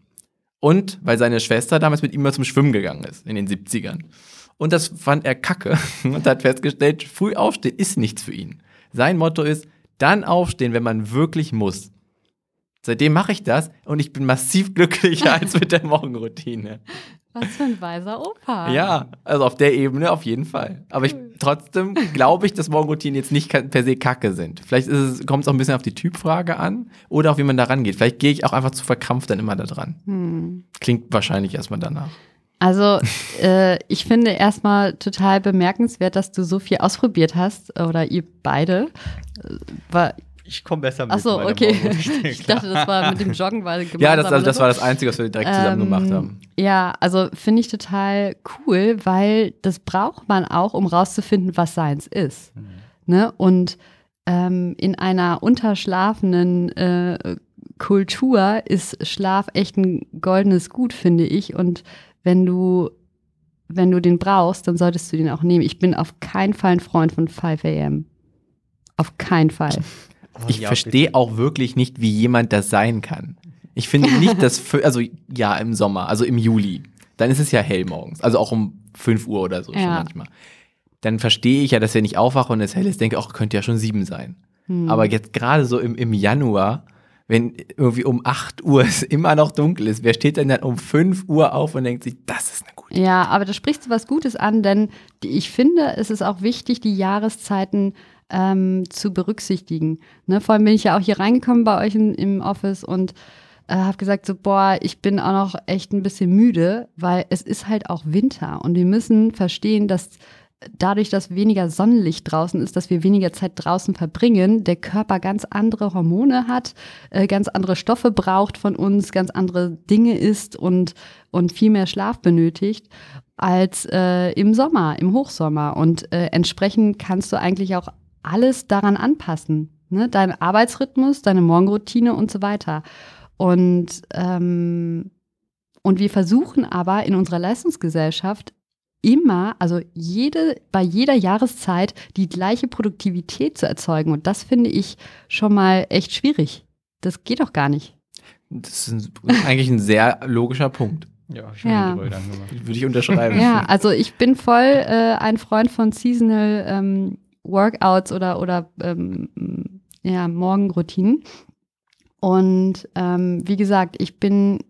Und weil seine Schwester damals mit ihm mal zum Schwimmen gegangen ist, in den 70ern. Und das fand er kacke [laughs] und hat festgestellt, früh aufstehen ist nichts für ihn. Sein Motto ist, dann aufstehen, wenn man wirklich muss. Seitdem mache ich das und ich bin massiv glücklicher [laughs] als mit der Morgenroutine. Was für ein weiser Opa. Ja, also auf der Ebene auf jeden Fall. Aber ich trotzdem glaube ich, dass Morgenroutinen jetzt nicht per se kacke sind. Vielleicht kommt es auch ein bisschen auf die Typfrage an oder auch wie man da rangeht. Vielleicht gehe ich auch einfach zu verkrampft dann immer da dran. Hm. Klingt wahrscheinlich erstmal danach. Also, äh, ich finde erstmal total bemerkenswert, dass du so viel ausprobiert hast, oder ihr beide. Äh, War, Ich komme besser mit. ach so, okay. [laughs] Ich dachte, das war mit dem Joggen, weil gemeinsam Ja, das, also das so. war das Einzige, was wir direkt zusammen Ähm, gemacht haben. Ja, also finde ich total cool, weil das braucht man auch, um rauszufinden, was Seins ist. Mhm. Ne? Und ähm, in einer unterschlafenen äh, Kultur ist Schlaf echt ein goldenes Gut, finde ich. Und wenn du, wenn du den brauchst, dann solltest du den auch nehmen. Ich bin auf keinen Fall ein Freund von 5 a.m. Auf keinen Fall. [laughs] Oh, Ich ja, verstehe auch wirklich nicht, wie jemand das sein kann. Ich finde [laughs] nicht, dass, also ja, im Sommer, also im Juli, dann ist es ja hell morgens, also auch um 5 Uhr oder so schon Ja. manchmal. Dann verstehe ich ja, dass wenn ich aufwache und es hell ist, denke ich, auch könnte ja schon sieben sein. Hm. Aber jetzt gerade so im, im Januar, wenn irgendwie um 8 Uhr es immer noch dunkel ist, wer steht denn dann um 5 Uhr auf und denkt sich, das ist eine gute Ja, aber da sprichst du was Gutes an, denn ich finde, es ist auch wichtig, die Jahreszeiten ähm, zu berücksichtigen. Ne? Vor allem bin ich ja auch hier reingekommen bei euch in, im Office und äh, habe gesagt, so, boah, ich bin auch noch echt ein bisschen müde, weil es ist halt auch Winter und wir müssen verstehen, dass dadurch, dass weniger Sonnenlicht draußen ist, dass wir weniger Zeit draußen verbringen, der Körper ganz andere Hormone hat, äh, ganz andere Stoffe braucht von uns, ganz andere Dinge isst und, und viel mehr Schlaf benötigt als äh, im Sommer, im Hochsommer. Und äh, entsprechend kannst du eigentlich auch alles daran anpassen. Ne? Dein Arbeitsrhythmus, deine Morgenroutine und so weiter. Und, ähm, und wir versuchen aber in unserer Leistungsgesellschaft immer, also jede, bei jeder Jahreszeit die gleiche Produktivität zu erzeugen. Und das finde ich schon mal echt schwierig. Das geht doch gar nicht. Das ist eigentlich ein sehr logischer Punkt. Ja, ich Ja. Würde ich unterschreiben. Ja, also ich bin voll äh, ein Freund von Seasonal ähm, Workouts oder, oder ähm, ja, Morgenroutinen. Und ähm, wie gesagt, ich bin,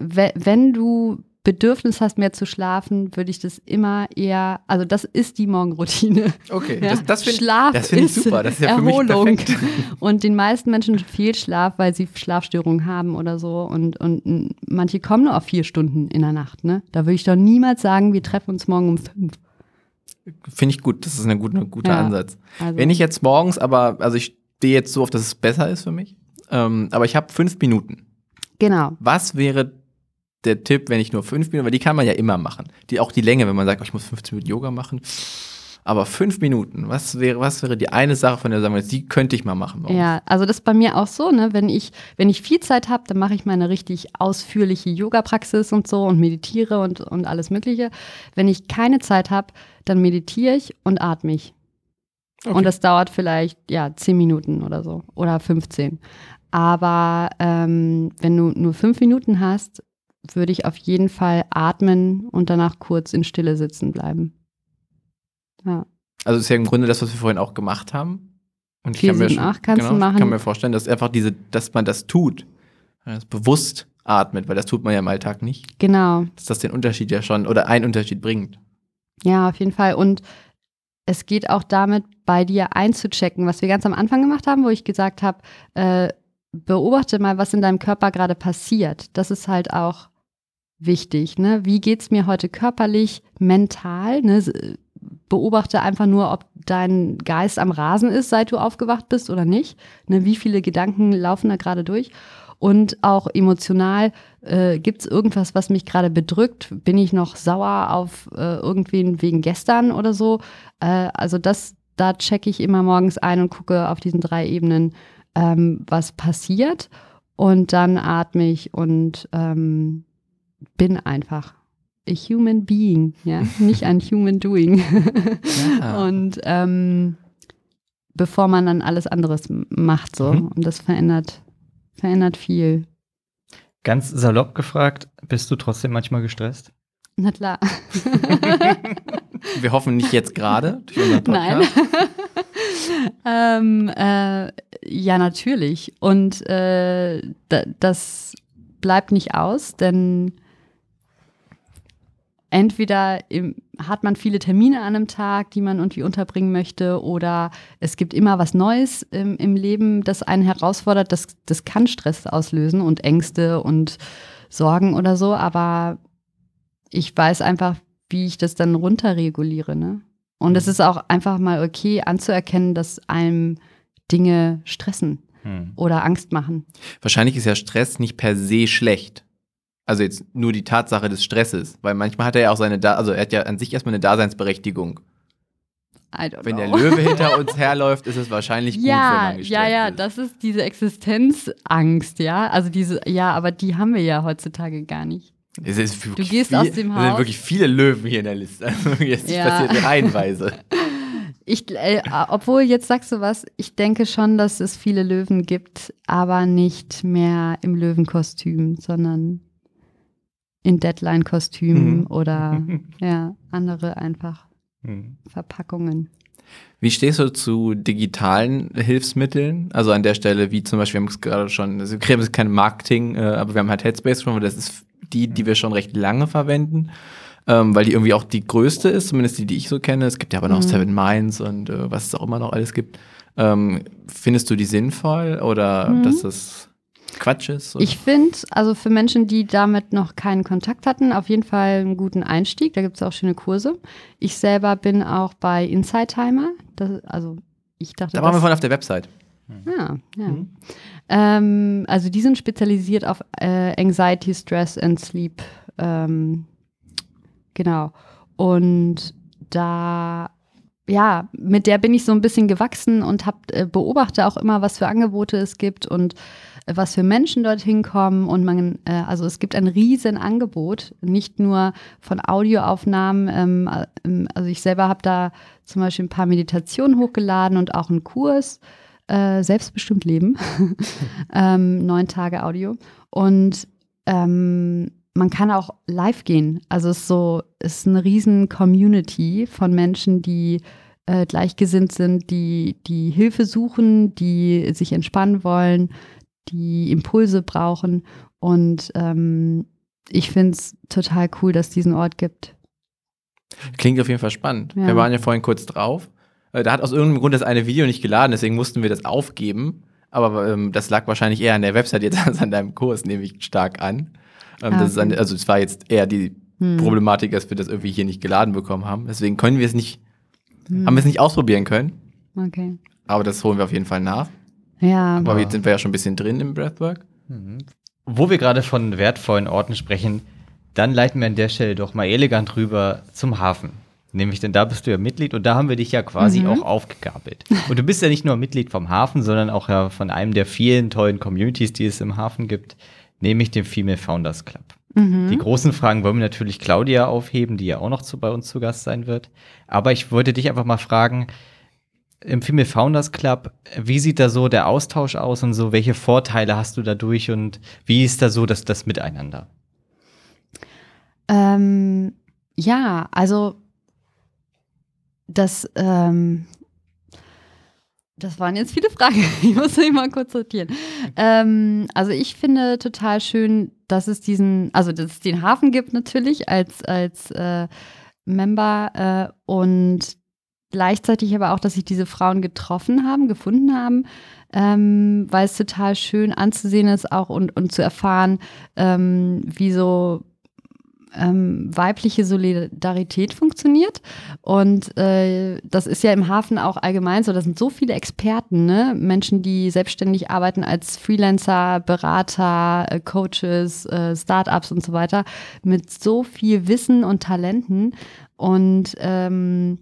wenn du Bedürfnis hast, mehr zu schlafen, würde ich das immer eher, also das ist die Morgenroutine. Okay, Ja? das, das finde Schlaf das find ich ist super. Das ist ja Erholung. für mich perfekt. [laughs] Und den meisten Menschen fehlt Schlaf, weil sie Schlafstörungen haben oder so. Und, und manche kommen nur auf vier Stunden in der Nacht. Ne? Da würde ich doch niemals sagen, wir treffen uns morgen um fünf. Finde ich gut. Das ist ein guter, guter Ja. Ansatz. Also, Wenn ich jetzt morgens, aber, also ich stehe jetzt so auf, dass es besser ist für mich, ähm, aber ich habe fünf Minuten. genau. Was wäre der Tipp, wenn ich nur fünf Minuten, weil die kann man ja immer machen. Die, auch die Länge, wenn man sagt, oh, ich muss 15 Minuten Yoga machen. Aber fünf Minuten, was wäre, was wäre die eine Sache, von der sagen wir jetzt, die könnte ich mal machen? morgens? Ja, also das ist bei mir auch so, ne? Wenn ich, wenn ich viel Zeit habe, dann mache ich meine richtig ausführliche Yoga-Praxis und so und meditiere und, und alles Mögliche. Wenn ich keine Zeit habe, dann meditiere ich und atme ich. Okay. Und das dauert vielleicht, ja, zehn Minuten oder so. Oder 15. Aber ähm, wenn du nur fünf Minuten hast, würde ich auf jeden Fall atmen und danach kurz in Stille sitzen bleiben. Ja. Also ist ja im Grunde das, was wir vorhin auch gemacht haben. Und ich kann mir, schon- genau, kann mir vorstellen, dass einfach diese, dass man das tut, das bewusst atmet, weil das tut man ja im Alltag nicht, Genau. dass das den Unterschied ja schon oder einen Unterschied bringt. Ja, auf jeden Fall. Und es geht auch damit, bei dir einzuchecken, was wir ganz am Anfang gemacht haben, wo ich gesagt habe, äh, beobachte mal, was in deinem Körper gerade passiert. Das ist halt auch wichtig. Ne? Wie geht es mir heute körperlich, mental? Ne? S- beobachte einfach nur, ob dein Geist am Rasen ist, seit du aufgewacht bist oder nicht. Ne, wie viele Gedanken laufen da gerade durch? Und auch emotional, äh, gibt es irgendwas, was mich gerade bedrückt? Bin ich noch sauer auf äh, irgendwen wegen gestern oder so? Äh, also das, da checke ich immer morgens ein und gucke auf diesen drei Ebenen, ähm, was passiert. Und dann atme ich und ähm, bin einfach a human being, ja, [laughs] nicht ein human doing. Ja. [laughs] Und ähm, bevor man dann alles anderes macht, so. Mhm. Und das verändert, verändert viel. Ganz salopp gefragt, bist du trotzdem manchmal gestresst? Na klar. Wir hoffen nicht jetzt gerade durch unseren [laughs] Nein. [laughs] Ähm, äh, ja, natürlich. Und äh, da, das bleibt nicht aus, denn entweder im, hat man viele Termine an einem Tag, die man irgendwie unterbringen möchte, oder es gibt immer was Neues im, im Leben, das einen herausfordert. Das, das kann Stress auslösen und Ängste und Sorgen oder so, aber ich weiß einfach, wie ich das dann runterreguliere. Ne? Und es ist auch einfach mal okay anzuerkennen, dass einem Dinge stressen Hm. oder Angst machen. Wahrscheinlich ist ja Stress nicht per se schlecht. Also jetzt nur die Tatsache des Stresses, weil manchmal hat er ja auch seine, da also er hat ja an sich erstmal eine Daseinsberechtigung. Wenn der know. Löwe hinter [laughs] uns herläuft, ist es wahrscheinlich gut, wenn ja, man gestresst ja, ja, ist. das ist diese Existenzangst, ja. Also diese, ja, aber die haben wir ja heutzutage gar nicht. Es ist wirklich gehst viel, aus dem Es Haus. sind wirklich viele Löwen hier in der Liste. [laughs] Also jetzt Ja. passiert reihenweise. [laughs] Ich, äh, obwohl, jetzt sagst du was, ich denke schon, dass es viele Löwen gibt, aber nicht mehr im Löwenkostüm, sondern in Deadline-Kostüm Mhm. oder [laughs] ja, andere einfach Hm. Verpackungen. Wie stehst du zu digitalen Hilfsmitteln? Also an der Stelle, wie zum Beispiel, wir haben es gerade schon, also wir ist kein Marketing, äh, aber wir haben halt Headspace schon, weil das ist die, die wir schon recht lange verwenden, ähm, weil die irgendwie auch die größte ist, zumindest die, die ich so kenne. Es gibt ja aber noch Mhm. Seven Minds und äh, was es auch immer noch alles gibt. Ähm, findest du die sinnvoll oder Mhm. dass das Quatsch ist? Oder? Ich finde, also für Menschen, die damit noch keinen Kontakt hatten, auf jeden Fall einen guten Einstieg. Da gibt es auch schöne Kurse. Ich selber bin auch bei Inside Timer. Das, also ich dachte, da waren wir vorhin auf der Website. Ja, ja. Mhm. Ähm, also die sind spezialisiert auf äh, Anxiety, Stress and Sleep. Ähm, genau. Und da, ja, mit der bin ich so ein bisschen gewachsen und hab, äh, beobachte auch immer, was für Angebote es gibt und äh, was für Menschen dorthin kommen. Und man, äh, also es gibt ein riesen Angebot, nicht nur von Audioaufnahmen. Ähm, äh, ähm, also ich selber habe da zum Beispiel ein paar Meditationen hochgeladen und auch einen Kurs äh, selbstbestimmt leben. [laughs] ähm, neun Tage Audio. Und ähm, man kann auch live gehen. Also es ist so, es ist eine riesen Community von Menschen, die äh, gleichgesinnt sind, die, die Hilfe suchen, die sich entspannen wollen, die Impulse brauchen. Und ähm, ich finde es total cool, dass es diesen Ort gibt. Klingt auf jeden Fall spannend. Ja. Wir waren ja vorhin kurz drauf. Äh, Da hat aus irgendeinem Grund das eine Video nicht geladen, deswegen mussten wir das aufgeben. Aber ähm, das lag wahrscheinlich eher an der Website jetzt [laughs] als an deinem Kurs, nehme ich stark an. Ähm, Ah, okay. an, also es war jetzt eher die Hm. Problematik, dass wir das irgendwie hier nicht geladen bekommen haben. Deswegen können wir es nicht, Hm. haben wir es nicht ausprobieren können. Okay. Aber das holen wir auf jeden Fall nach. Ja, Aber jetzt sind wir ja schon ein bisschen drin im Breathwork. Wo wir gerade von wertvollen Orten sprechen, dann leiten wir an der Stelle doch mal elegant rüber zum Hafen. Nämlich, denn da bist du ja Mitglied und da haben wir dich ja quasi Mhm. auch aufgegabelt. Und du bist ja nicht nur Mitglied vom Hafen, sondern auch ja von einem der vielen tollen Communities, die es im Hafen gibt, nämlich dem Female Founders Club. Mhm. Die großen Fragen wollen wir natürlich Claudia aufheben, die ja auch noch zu, bei uns zu Gast sein wird. Aber ich wollte dich einfach mal fragen, im Female Founders Club, wie sieht da so der Austausch aus und so, welche Vorteile hast du dadurch und wie ist da so das, das Miteinander? Ähm, ja, also das, ähm, das waren jetzt viele Fragen. [laughs] Ich muss mich mal kurz sortieren. Ähm, also ich finde total schön, dass es diesen, also dass es den Hafen gibt natürlich als, als äh, Member äh, und gleichzeitig aber auch, dass sich diese Frauen getroffen haben, gefunden haben, ähm, weil es total schön anzusehen ist auch und, und zu erfahren, ähm, wie so ähm, weibliche Solidarität funktioniert. Und äh, das ist ja im Hafen auch allgemein so. Da sind so viele Experten, ne? Menschen, die selbstständig arbeiten als Freelancer, Berater, äh, Coaches, äh, Startups und so weiter, mit so viel Wissen und Talenten. Und ähm,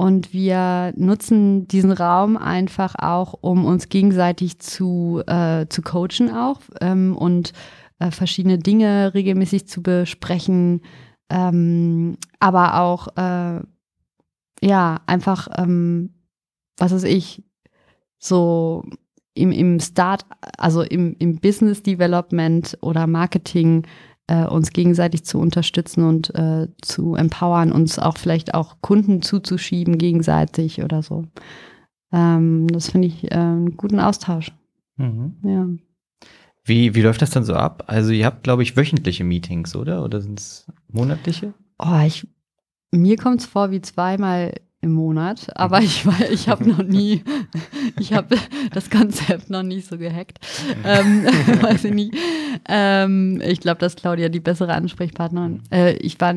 und wir nutzen diesen Raum einfach auch, um uns gegenseitig zu, äh, zu coachen auch ähm, und äh, verschiedene Dinge regelmäßig zu besprechen, ähm, aber auch äh, ja einfach, ähm, was weiß ich, so im, im Start, also im, im Business Development oder Marketing äh, uns gegenseitig zu unterstützen und äh, zu empowern, uns auch vielleicht auch Kunden zuzuschieben gegenseitig oder so. Ähm, das finde ich äh, einen guten Austausch. Mhm. Ja. Wie, wie läuft das dann so ab? Also ihr habt, glaube ich, wöchentliche Meetings, oder? Oder sind es monatliche? Oh, ich, mir kommt es vor wie zweimal im Monat, aber ich, ich habe noch nie, [laughs] ich habe das Konzept noch nicht so gehackt. Ähm, [laughs] weiß ich nicht. Ähm, ich glaube, dass Claudia die bessere Ansprechpartnerin. Äh, ich war,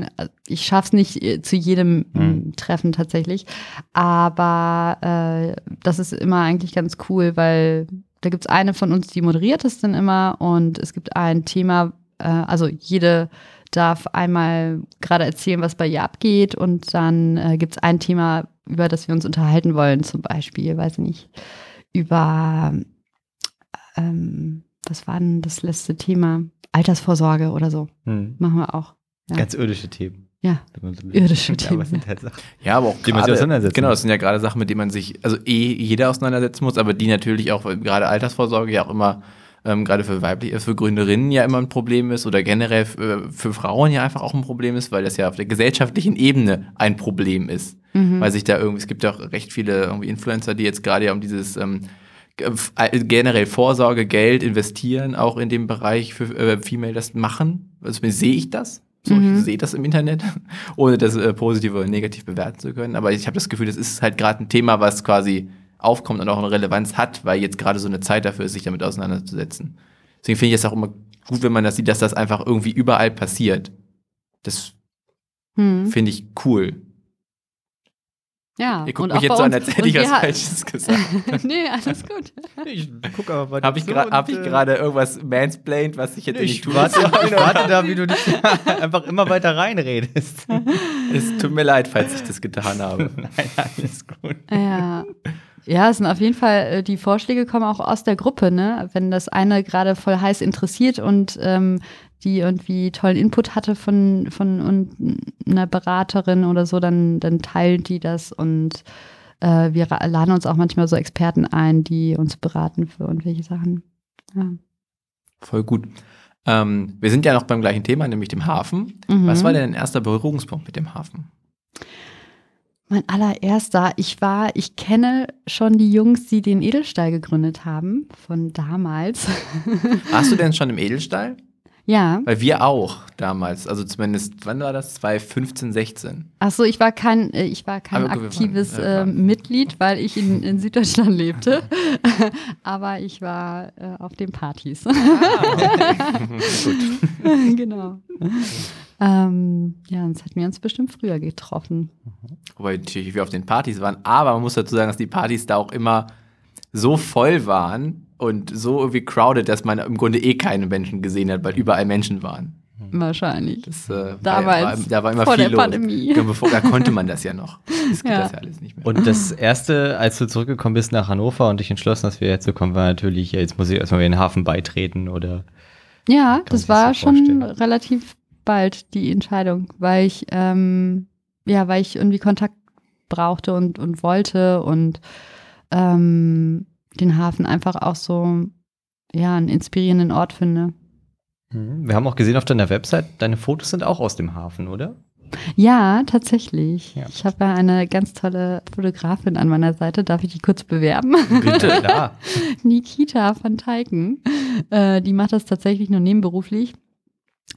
ich schaff's nicht äh, zu jedem Mhm. m, Treffen tatsächlich, aber äh, das ist immer eigentlich ganz cool, weil da gibt's eine von uns, die moderiert es dann immer und es gibt ein Thema, äh, also jede darf einmal gerade erzählen, was bei ihr abgeht und dann äh, gibt es ein Thema, über das wir uns unterhalten wollen, zum Beispiel, weiß ich nicht, über, ähm, was war denn das letzte Thema? Altersvorsorge oder so. Hm. Machen wir auch. Ja. Ganz irdische Themen. Ja. Irdische Ja, Themen, aber sind halt Sachen. Ja, aber auch Die man sich gerade- Genau, das sind ja gerade Sachen, mit denen man sich, also eh jeder auseinandersetzen muss, aber die natürlich auch, weil gerade Altersvorsorge ja auch immer, ähm, gerade für weibliche, für Gründerinnen ja immer ein Problem ist oder generell für, für Frauen ja einfach auch ein Problem ist, weil das ja auf der gesellschaftlichen Ebene ein Problem ist. Mhm. Weil sich da irgendwie, es gibt ja auch recht viele irgendwie Influencer, die jetzt gerade ja um dieses ähm, f- äh, generell Vorsorge, Geld investieren, auch in dem Bereich für äh, Female das machen. Also zumindest sehe ich das. So, Mhm. Ich sehe das im Internet, [laughs] ohne das äh, positiv oder negativ bewerten zu können. Aber ich habe das Gefühl, das ist halt gerade ein Thema, was quasi aufkommt und auch eine Relevanz hat, weil jetzt gerade so eine Zeit dafür ist, sich damit auseinanderzusetzen. Deswegen finde ich es auch immer gut, wenn man das sieht, dass das einfach irgendwie überall passiert. Das Hm. finde ich cool. Ja. Ihr guckt und mich jetzt so an, als hätte ich was Falsches [laughs] gesagt. nee, alles gut. Ich guck aber weiter Habe ich und, hab ich äh, gerade irgendwas mansplained, was ich hätte Ich nicht tun warte, ich warte da, wie du dich [laughs] einfach immer weiter reinredest. Es tut mir leid, falls ich das getan habe. [laughs] Nein, alles gut. Ja. Ja, es sind auf jeden Fall, äh, die Vorschläge kommen auch aus der Gruppe, ne? Wenn das eine gerade voll heiß interessiert und ähm, die irgendwie tollen Input hatte von, von einer Beraterin oder so, dann, dann teilt die das und äh, wir laden uns auch manchmal so Experten ein, die uns beraten für irgendwelche Sachen. Ja. Voll gut. Ähm, wir sind ja noch beim gleichen Thema, nämlich dem Hafen. Mhm. Was war denn dein erster Berührungspunkt mit dem Hafen? Mein allererster, ich war, ich kenne schon die Jungs, die den Edelstahl gegründet haben, von damals. Warst du denn schon im Edelstahl? Ja. Weil wir auch damals, also zumindest, wann war das? 2015, 16. Achso, ich war kein, äh, ich war kein gut, wir aktives waren- äh, waren- Mitglied, weil ich in, in Süddeutschland lebte. [laughs] Aber ich war äh, auf den Partys. [laughs] genau. ähm, ja, sonst hätten wir uns bestimmt früher getroffen. Wobei natürlich wir auf den Partys waren. Aber man muss dazu sagen, dass die Partys da auch immer so voll waren und so irgendwie crowded, dass man im Grunde eh keine Menschen gesehen hat, weil überall Menschen waren. Wahrscheinlich. Das, äh, Damals, war, da war immer vor viel der los. Pandemie. Bevor, da konnte man das ja noch. [laughs] Das geht Ja. das ja alles nicht mehr. Und das erste, als du zurückgekommen bist nach Hannover und dich entschlossen hast, wieder herzukommen, war natürlich, ja, jetzt muss ich erstmal wieder in den Hafen beitreten oder. Ja, das war so schon relativ bald die Entscheidung, weil ich, ähm, ja, weil ich irgendwie Kontakt brauchte und, und wollte und ähm, den Hafen einfach auch so, ja, einen inspirierenden Ort finde. Mhm. Wir haben auch gesehen auf deiner Website, deine Fotos sind auch aus dem Hafen, oder? Ja, tatsächlich. Ja. Ich habe ja eine ganz tolle Fotografin an meiner Seite. Darf ich die kurz bewerben? Bitte, [laughs] klar. Nikita van Teiken. Äh, die macht das tatsächlich nur nebenberuflich.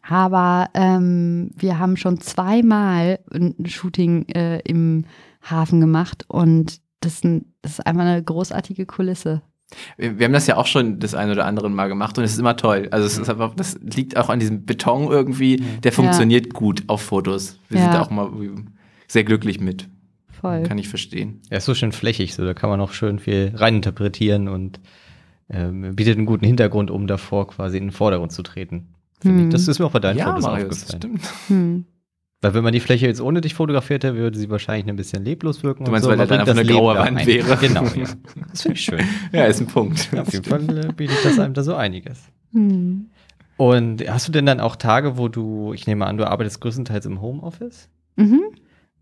Aber ähm, wir haben schon zweimal ein Shooting äh, im Hafen gemacht und das, ist ein, das ist einfach eine großartige Kulisse. Wir, wir haben das ja auch schon das ein oder andere Mal gemacht und es ist immer toll. Also es ist einfach, das liegt auch an diesem Beton irgendwie, der funktioniert gut auf Fotos. Wir sind Ja. da auch mal sehr glücklich mit. Voll. Kann ich verstehen. Er ist so schön flächig, so da kann man auch schön viel reininterpretieren und ähm, bietet einen guten Hintergrund, um davor quasi in den Vordergrund zu treten. Hm. ich. Das ist mir auch bei deinen Fotos Marius, das aufgefallen. stimmt. Hm. Weil wenn man die Fläche jetzt ohne dich fotografiert hätte, würde sie wahrscheinlich ein bisschen leblos wirken. Du und meinst, so, weil da dann einfach eine graue Leben Wand ein. wäre. Genau, ja. [laughs] Das finde ich schön. Ja, ist ein Punkt. Ja, auf jeden Fall äh, bietet das einem da so einiges. Hm. Und hast du denn dann auch Tage, wo du, ich nehme an, du arbeitest größtenteils im Homeoffice? Mhm.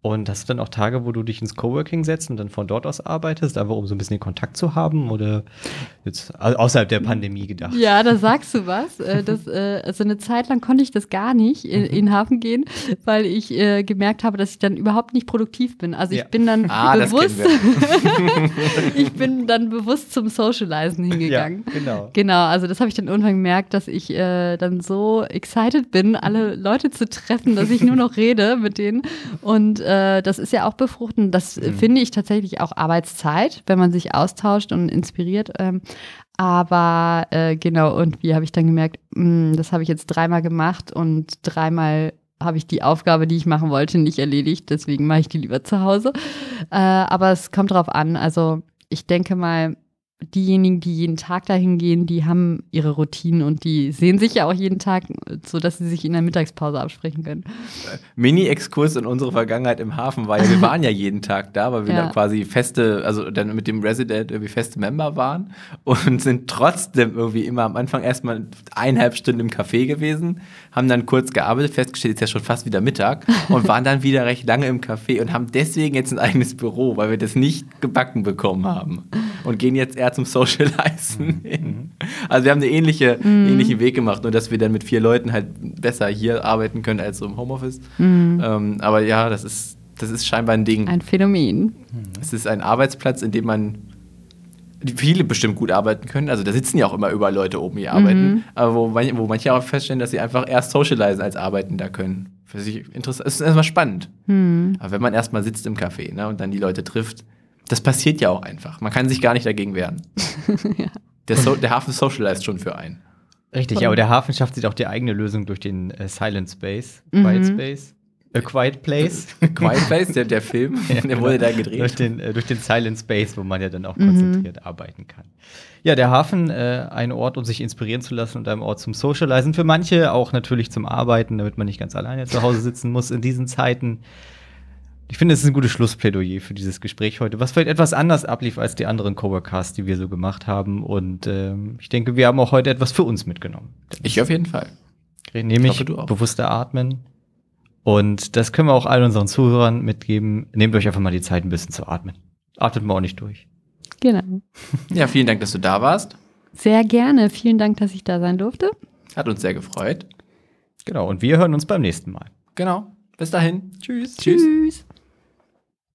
Und hast du dann auch Tage, wo du dich ins Coworking setzt und dann von dort aus arbeitest, einfach um so ein bisschen den Kontakt zu haben oder jetzt au- außerhalb der Pandemie gedacht? Ja, da sagst du was. Äh, Das, äh, also eine Zeit lang konnte ich das gar nicht in, in den Hafen gehen, weil ich äh, gemerkt habe, dass ich dann überhaupt nicht produktiv bin. Also ich Ja. bin dann Ah, bewusst, [laughs] ich bin dann bewusst zum Socializen hingegangen. genau. Genau, also das habe ich dann irgendwann gemerkt, dass ich äh, dann so excited bin, alle Leute zu treffen, dass ich nur noch rede mit denen. Und äh, das ist ja auch befruchtend. Das äh, finde ich tatsächlich auch Arbeitszeit, wenn man sich austauscht und inspiriert. Ähm, aber äh, genau, und wie habe ich dann gemerkt, mh, das habe ich jetzt dreimal gemacht und dreimal habe ich die Aufgabe, die ich machen wollte, nicht erledigt. Deswegen mache ich die lieber zu Hause. Äh, aber es kommt drauf an. Also ich denke mal, diejenigen, die jeden Tag dahin gehen, die haben ihre Routinen und die sehen sich ja auch jeden Tag, so dass sie sich in der Mittagspause absprechen können. Mini-Exkurs in unsere Vergangenheit im Hafen war ja, wir waren ja jeden Tag da, weil wir Ja. dann quasi feste, also dann mit dem Resident irgendwie feste Member waren und sind trotzdem irgendwie immer am Anfang erstmal eineinhalb Stunden im Café gewesen, haben dann kurz gearbeitet, festgestellt, ist ja schon fast wieder Mittag und [laughs] waren dann wieder recht lange im Café und haben deswegen jetzt ein eigenes Büro, weil wir das nicht gebacken bekommen haben und gehen jetzt eher zum Socializen [laughs] hin. Also wir haben einen ähnliche, ähnlichen Weg gemacht, nur dass wir dann mit vier Leuten halt besser hier arbeiten können als so im Homeoffice. Ähm, aber ja, das ist, das ist scheinbar ein Ding. Ein Phänomen. Es ist ein Arbeitsplatz, in dem man viele bestimmt gut arbeiten können. Also da sitzen ja auch immer überall Leute oben, die arbeiten. Aber wo, man, wo manche auch feststellen, dass sie einfach erst socialisen als arbeiten da können. Für sich interessant. Es ist erstmal spannend. Aber wenn man erstmal sitzt im Café ne, und dann die Leute trifft, das passiert ja auch einfach. Man kann sich gar nicht dagegen wehren. [laughs] der, so der Hafen socialized schon für einen. Richtig, ja, aber der Hafen schafft sich auch die eigene Lösung durch den äh, Silent Space, Quiet Space, A Quiet Place. [laughs] Quiet Place, der, der Film, [laughs] der wurde da durch gedreht. den, äh, durch den Silent Space, wo man ja dann auch konzentriert arbeiten kann. Ja, der Hafen, äh, ein Ort, um sich inspirieren zu lassen und ein Ort zum Socializen. Für manche auch natürlich zum Arbeiten, damit man nicht ganz alleine zu Hause sitzen muss in diesen Zeiten. Ich finde, es ist ein gutes Schlussplädoyer für dieses Gespräch heute, was vielleicht etwas anders ablief als die anderen Coworcasts, die wir so gemacht haben. Und ähm, ich denke, wir haben auch heute etwas für uns mitgenommen. Ich auf jeden Fall. Nämlich hoffe, du auch. bewusster atmen. Und das können wir auch all unseren Zuhörern mitgeben. Nehmt euch einfach mal die Zeit, ein bisschen zu atmen. Atmet mal auch nicht durch. Genau. [laughs] Ja, vielen Dank, dass du da warst. Sehr gerne. Vielen Dank, dass ich da sein durfte. Hat uns sehr gefreut. Genau, und wir hören uns beim nächsten Mal. Genau. Bis dahin. Tschüss. Tschüss.